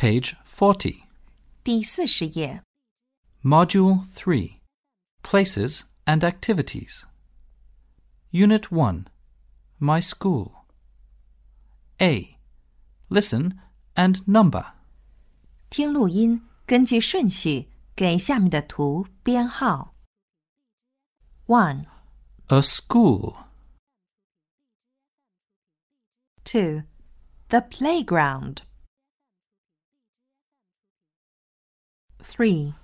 Page 40. 第四十页。 Module 3 Places and Activities. Unit 1 My School. A. Listen and number. 听录音，根据顺序给下面的图编号。One, A school. two, the playground. Three,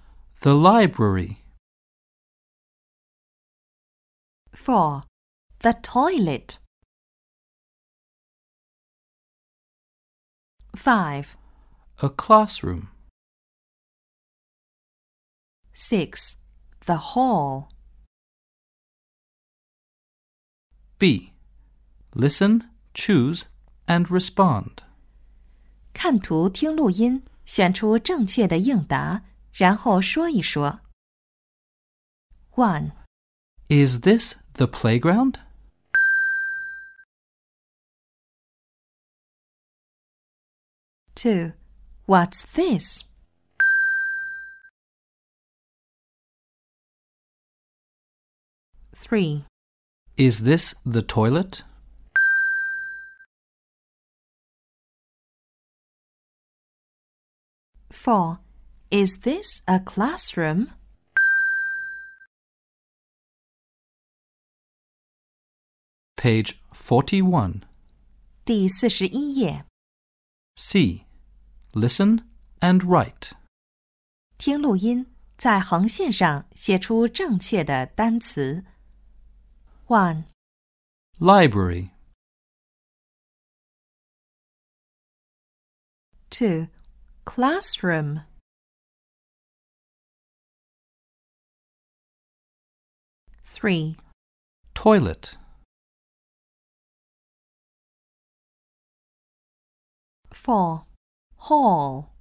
The library. four, the toilet. Five, A classroom. six, the hall. B. Listen, choose, and respond. 看图听录音， 选出正确的应答，然后说一说。One, Is this the playground? two, what's this? Three, Is this the toilet? four, is this a classroom? Page 41. 第四十一页， C. Listen and write. 听录音，在横线上写出正确的单词。One, Library. two, classroom. Three, Toilet. four, hall.